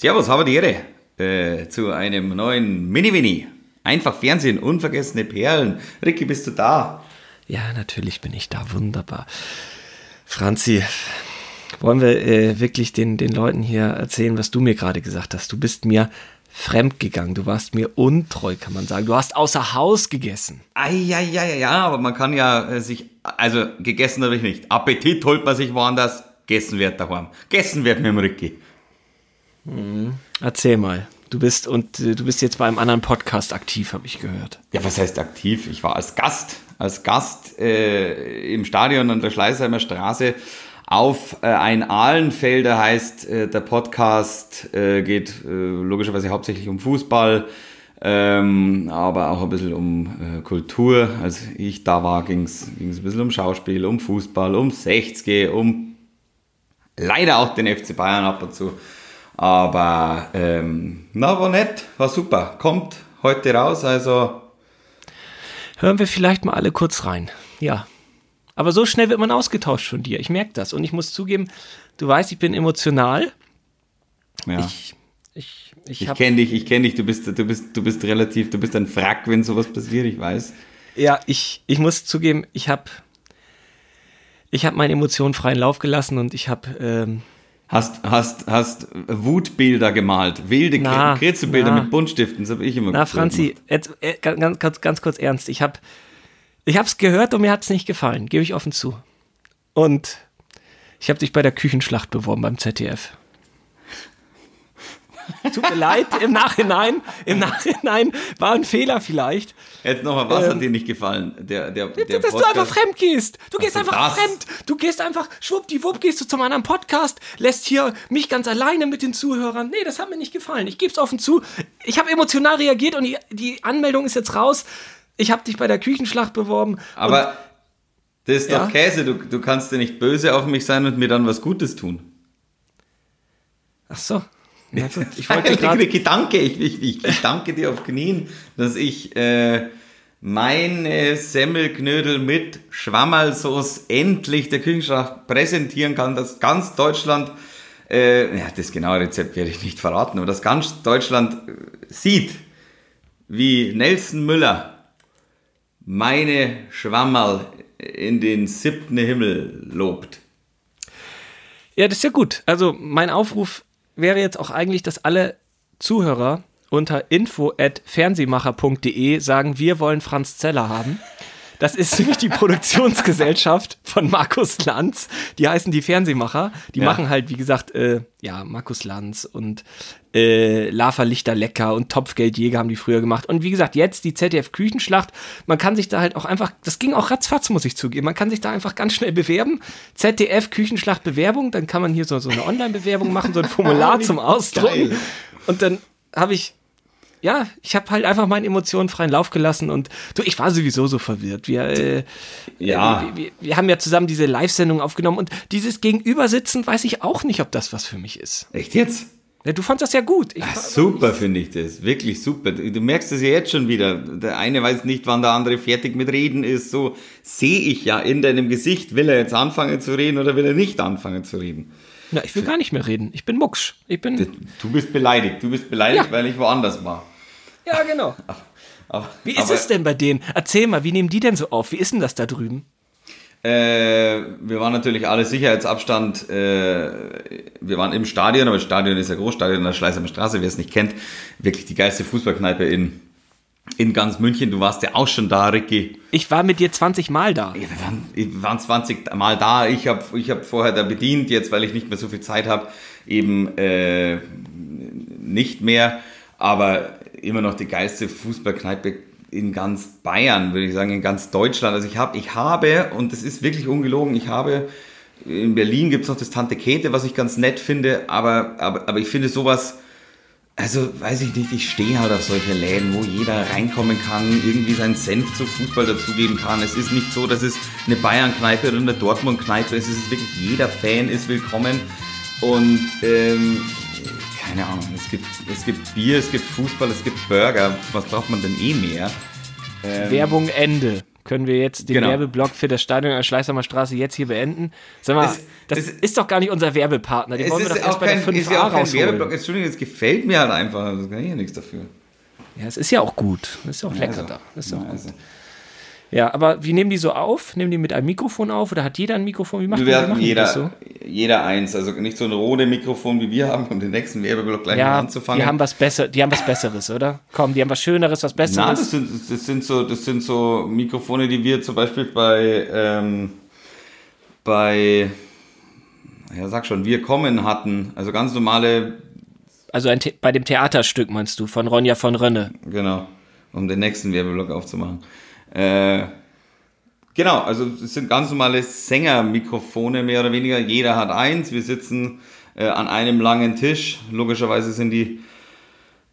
Servus, habe die Ehre äh, zu einem neuen Mini-Mini. Einfach Fernsehen, unvergessene Perlen. Ricky, bist du da? Ja, natürlich bin ich da. Wunderbar. Franzi, wollen wir äh, wirklich den, den Leuten hier erzählen, was du mir gerade gesagt hast? Du bist mir fremd gegangen. Du warst mir untreu, kann man sagen. Du hast außer Haus gegessen. Ja, ja, ja, ja, aber man kann ja äh, sich, also gegessen habe ich nicht. Appetit holt man sich woanders, gegessen wird daheim. Gegessen wird mit dem Ricky. Mhm. Erzähl mal. Du bist und äh, du bist jetzt bei einem anderen Podcast aktiv, habe ich gehört. Ja, was heißt aktiv? Ich war als Gast, als Gast äh, im Stadion an der Schleißheimer Straße auf äh, ein Ahlenfelder heißt äh, der Podcast äh, geht äh, logischerweise hauptsächlich um Fußball, ähm, aber auch ein bisschen um Kultur. Als ich da war, ging es ein bisschen um Schauspiel, um Fußball, um 60, um leider auch den FC Bayern ab und zu. Aber ähm, na, war nett, war super. Kommt heute raus, also. Hören wir vielleicht mal alle kurz rein. Ja. Aber so schnell wird man ausgetauscht von dir. Ich merke das. Und ich muss zugeben, du weißt, ich bin emotional. Ja. Ich, ich, ich, ich kenne dich, ich kenne dich. Du bist, du, bist, du bist relativ, du bist ein Frack, wenn sowas passiert, ich weiß. Ja, ich, ich muss zugeben, ich habe ich hab meine Emotionen freien Lauf gelassen und ich habe. Ähm, Hast, hast, hast Wutbilder gemalt, wilde Kritzelbilder mit Buntstiften, das habe ich immer Na, Franzi, jetzt, äh, ganz, ganz, ganz kurz ernst. Ich habe ich es gehört und mir hat es nicht gefallen, gebe ich offen zu. Und ich habe dich bei der Küchenschlacht beworben beim ZDF. Tut mir leid, im Nachhinein, im Nachhinein war ein Fehler vielleicht. Jetzt nochmal, was ähm, hat dir nicht gefallen? Der, der, der dass Podcast? du einfach fremd gehst. Du gehst einfach das? fremd. Du gehst einfach, schwuppdiwupp, gehst du zum anderen Podcast, lässt hier mich ganz alleine mit den Zuhörern. Nee, das hat mir nicht gefallen. Ich gebe es offen zu. Ich habe emotional reagiert und die, die Anmeldung ist jetzt raus. Ich habe dich bei der Küchenschlacht beworben. Aber das ist ja? doch Käse. Du, du kannst ja nicht böse auf mich sein und mir dann was Gutes tun. Ach so. Ja, ich wollte gerade Gedanke, ich, ich, ich, danke dir auf Knien, dass ich äh, meine Semmelknödel mit Schwammerlsauce endlich der Küchenschlacht präsentieren kann, dass ganz Deutschland, äh, ja, das genaue Rezept werde ich nicht verraten, aber dass ganz Deutschland äh, sieht, wie Nelson Müller meine Schwammerl in den siebten Himmel lobt. Ja, das ist ja gut. Also mein Aufruf wäre jetzt auch eigentlich, dass alle Zuhörer unter info@fernsehmacher.de sagen, wir wollen Franz Zeller haben. Das ist nämlich die Produktionsgesellschaft von Markus Lanz. Die heißen die Fernsehmacher. Die ja. machen halt, wie gesagt, äh, ja, Markus Lanz und äh, Lava Lichter Lecker und Topfgeldjäger haben die früher gemacht. Und wie gesagt, jetzt die ZDF Küchenschlacht. Man kann sich da halt auch einfach, das ging auch ratzfatz, muss ich zugeben. Man kann sich da einfach ganz schnell bewerben. ZDF Küchenschlacht Bewerbung. Dann kann man hier so, so eine Online-Bewerbung machen, so ein Formular zum Ausdrucken. Und dann habe ich ja, ich habe halt einfach meinen Emotionen freien Lauf gelassen und du, ich war sowieso so verwirrt. Wir, äh, ja. wir, wir, wir, haben ja zusammen diese Live-Sendung aufgenommen und dieses Gegenübersitzen weiß ich auch nicht, ob das was für mich ist. Echt jetzt? Ja, du fandest das ja gut. Ach, super finde ich das, wirklich super. Du merkst es ja jetzt schon wieder. Der eine weiß nicht, wann der andere fertig mit Reden ist. So sehe ich ja in deinem Gesicht, will er jetzt anfangen zu reden oder will er nicht anfangen zu reden. Na, ich will gar nicht mehr reden. Ich bin mucksch. Ich bin. Du bist beleidigt. Du bist beleidigt, ja. weil ich woanders war. Ja, genau. Aber, wie ist aber, es denn bei denen? Erzähl mal, wie nehmen die denn so auf? Wie ist denn das da drüben? Äh, wir waren natürlich alle Sicherheitsabstand. Äh, wir waren im Stadion, aber das Stadion ist ja Großstadion an der Schleißheimer Straße, wer es nicht kennt. Wirklich die geilste Fußballkneipe in, in ganz München. Du warst ja auch schon da, Ricky. Ich war mit dir 20 Mal da. Ja, wir, waren, wir waren 20 Mal da. Ich habe ich hab vorher da bedient, jetzt, weil ich nicht mehr so viel Zeit habe, eben äh, nicht mehr. Aber immer noch die geilste Fußballkneipe in ganz Bayern, würde ich sagen, in ganz Deutschland. Also ich habe, ich habe, und das ist wirklich ungelogen, ich habe, in Berlin gibt es noch das Tante Käthe, was ich ganz nett finde, aber, aber, aber ich finde sowas, also weiß ich nicht, ich stehe halt auf solche Läden, wo jeder reinkommen kann, irgendwie seinen Senf zu Fußball dazugeben kann. Es ist nicht so, dass es eine Bayern-Kneipe oder eine Dortmund-Kneipe ist, es ist wirklich, jeder Fan ist willkommen und ähm, keine Ahnung, es gibt, es gibt Bier, es gibt Fußball, es gibt Burger. Was braucht man denn eh mehr? Ähm, Werbung Ende. können wir jetzt den Genau. Werbeblock für das Stadion an der Schleißheimer Straße jetzt hier beenden. Sag mal, Es- das es- ist doch gar nicht unser Werbepartner. Den Es wollen wir doch erst auch bei der kein, 5a ist ja auch kein rausholen. Werbeblock. Entschuldigung, es gefällt mir halt einfach. Also kann ich ja nichts dafür. Ja, es ist ja auch gut. Es ist ja auch lecker Also, da. Das ist auch gut. Ja, aber wie nehmen die so auf? Nehmen die mit einem Mikrofon auf oder hat jeder ein Mikrofon? Wie macht Wir die jeder, das so? jeder eins. Also nicht so ein rote Mikrofon wie wir haben, um den nächsten Werbeblock gleich mal Ja, anzufangen. die haben was besser, die haben was Besseres, oder? Komm, die haben was Schöneres, was Besseres. das sind, das, sind so, das sind so Mikrofone, die wir zum Beispiel bei, ähm, bei, ja sag schon, wir kommen hatten. Also ganz normale, also ein bei dem Theaterstück meinst du, von Ronja von Rönne. genau, um den nächsten Werbeblock aufzumachen. Äh, genau, also es sind ganz normale Sängermikrofone, mehr oder weniger. Jeder hat eins. Wir sitzen äh, an einem langen Tisch. Logischerweise sind die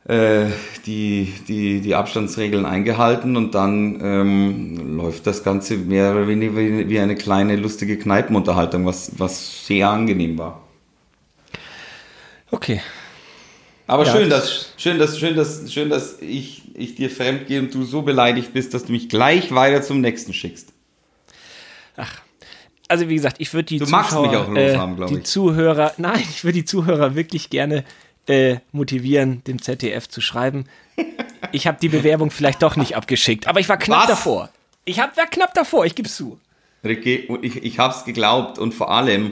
äh, die, die, die Abstandsregeln eingehalten und dann ähm, läuft das Ganze mehr oder weniger wie, eine kleine lustige Kneipenunterhaltung, was, was sehr angenehm war. Okay. Aber Ja, schön, das- dass, schön, dass, schön, dass, schön, dass ich, ich dir fremd gehe und du so beleidigt bist, dass du mich gleich weiter zum nächsten schickst. Also wie gesagt, ich würde die Du Zuschauer, mich auch los äh, haben, die ich. Zuhörer, nein, ich würde die Zuhörer wirklich gerne äh, motivieren, dem ZDF zu schreiben. Ich habe die Bewerbung vielleicht doch nicht abgeschickt, aber ich war knapp Was? davor. Ich hab, war knapp davor, ich gebe zu. Ricky, ich, ich hab's geglaubt und vor allem,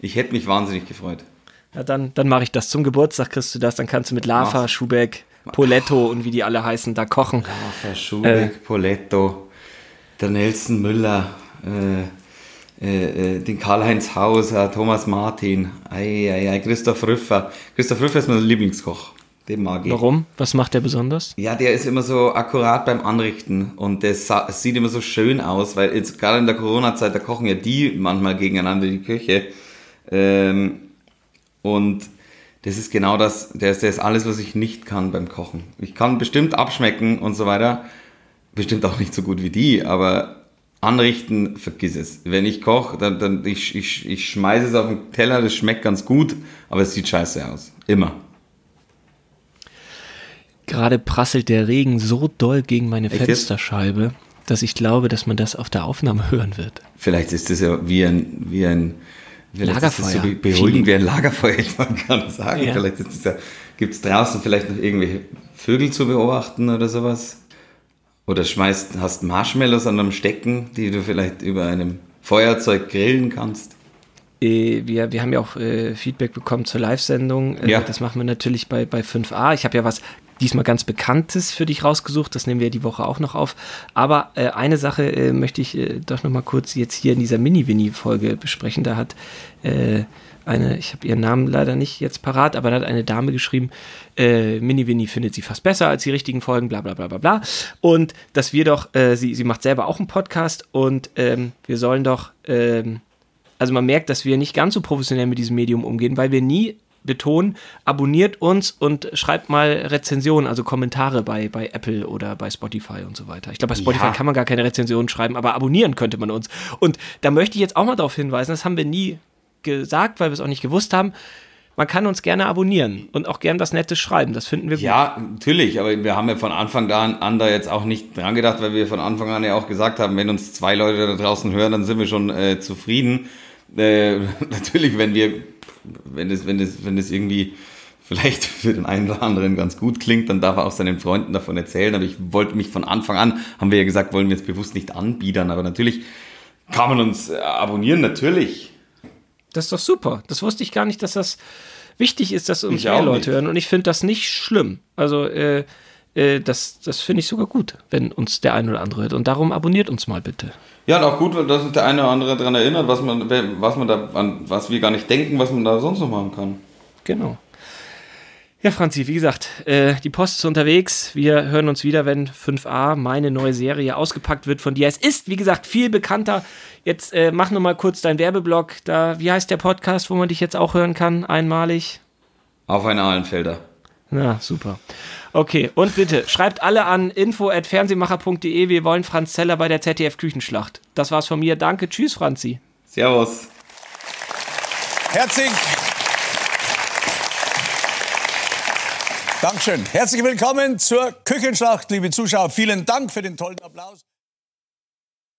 ich hätte mich wahnsinnig gefreut. Ja, dann, dann mache ich das. Zum Geburtstag kriegst du das, dann kannst du mit Lava, Mach's. Schubeck, Poletto und wie die alle heißen, da kochen. Rafa Schubeck, Poletto, der Nelson Müller, äh, äh, äh, den Karl-Heinz Hauser, Thomas Martin, ei, ei, ei, Christoph Rüffer. Christoph Rüffer ist mein Lieblingskoch. Den mag ich. Warum? Was macht der besonders? Ja, der ist immer so akkurat beim Anrichten und das sieht immer so schön aus, weil jetzt gerade in der Corona-Zeit, da kochen ja die manchmal gegeneinander die Küche. Ähm, und das ist genau das, der ist, der ist alles, was ich nicht kann beim Kochen. Ich kann bestimmt abschmecken und so weiter, bestimmt auch nicht so gut wie die, aber anrichten, vergiss es. Wenn ich koche, dann, dann ich, ich, ich schmeiße es auf den Teller, das schmeckt ganz gut, aber es sieht scheiße aus. Immer. Gerade prasselt der Regen so doll gegen meine Echt? Fensterscheibe, dass ich glaube, dass man das auf der Aufnahme hören wird. Vielleicht ist das ja wie ein, wie ein vielleicht ist das so Lagerfeuer. be- beruhigend wie ein Lagerfeuer, ich man kann sagen. Ja. Vielleicht ja, gibt es draußen vielleicht noch irgendwelche Vögel zu beobachten oder sowas. Oder schmeißt, hast Marshmallows an einem Stecken, die du vielleicht über einem Feuerzeug grillen kannst. Äh, wir, wir haben ja auch äh, Feedback bekommen zur Live-Sendung. Äh, Ja. Das machen wir natürlich bei, bei 5a. Ich habe ja was diesmal ganz Bekanntes für dich rausgesucht. Das nehmen wir die Woche auch noch auf. Aber äh, eine Sache äh, möchte ich äh, doch noch mal kurz jetzt hier in dieser Mini-Winnie-Folge besprechen. Da hat äh, eine, ich habe ihren Namen leider nicht jetzt parat, aber da hat eine Dame geschrieben, äh, Mini Winnie findet sie fast besser als die richtigen Folgen, bla bla bla bla bla. Und dass wir doch, äh, sie, sie macht selber auch einen Podcast und ähm, wir sollen doch, ähm, also man merkt, dass wir nicht ganz so professionell mit diesem Medium umgehen, weil wir nie betonen, abonniert uns und schreibt mal Rezensionen, also Kommentare bei, bei Apple oder bei Spotify und so weiter. Ich glaube, bei Spotify Ja. kann man gar keine Rezensionen schreiben, aber abonnieren könnte man uns. Und da möchte ich jetzt auch mal darauf hinweisen, das haben wir nie gesagt, weil wir es auch nicht gewusst haben. Man kann uns gerne abonnieren und auch gern was Nettes schreiben. Das finden wir gut. Ja, natürlich, aber wir haben ja von Anfang an, da jetzt auch nicht dran gedacht, weil wir von Anfang an ja auch gesagt haben, wenn uns zwei Leute da draußen hören, dann sind wir schon äh, zufrieden. Äh, natürlich, wenn wir, wenn es, wenn es, wenn es irgendwie vielleicht für den einen oder anderen ganz gut klingt, dann darf er auch seinen Freunden davon erzählen. Aber ich wollte mich von Anfang an, haben wir ja gesagt, wollen wir jetzt bewusst nicht anbiedern. Aber natürlich kann man uns äh, abonnieren, natürlich. Das ist doch super. Das wusste ich gar nicht, dass das wichtig ist, dass uns Ich mehr Leute nicht. hören. Und ich finde das nicht schlimm. Also, äh, äh, das, das finde ich sogar gut, wenn uns der eine oder andere hört. Und darum abonniert uns mal bitte. Ja, und auch gut, dass uns der eine oder andere daran erinnert, was man, was man da, an was wir gar nicht denken, was man da sonst noch machen kann. Genau. Ja, Franzi, wie gesagt, äh, die Post ist unterwegs. Wir hören uns wieder, wenn 5a, meine neue Serie, ausgepackt wird von dir. Es ist, wie gesagt, viel bekannter. Jetzt äh, mach noch mal kurz deinen Werbeblock. Da, wie heißt der Podcast, wo man dich jetzt auch hören kann, einmalig? Auf eine Ahlenfelder. Na, super. Okay, und bitte, schreibt alle an info.fernsehmacher.de. Wir wollen Franz Zeller bei der ZDF-Küchenschlacht. Das war's von mir. Danke. Tschüss, Franzi. Servus. Herzlich. Dankeschön. Herzlich willkommen zur Küchenschlacht, liebe Zuschauer. Vielen Dank für den tollen Applaus.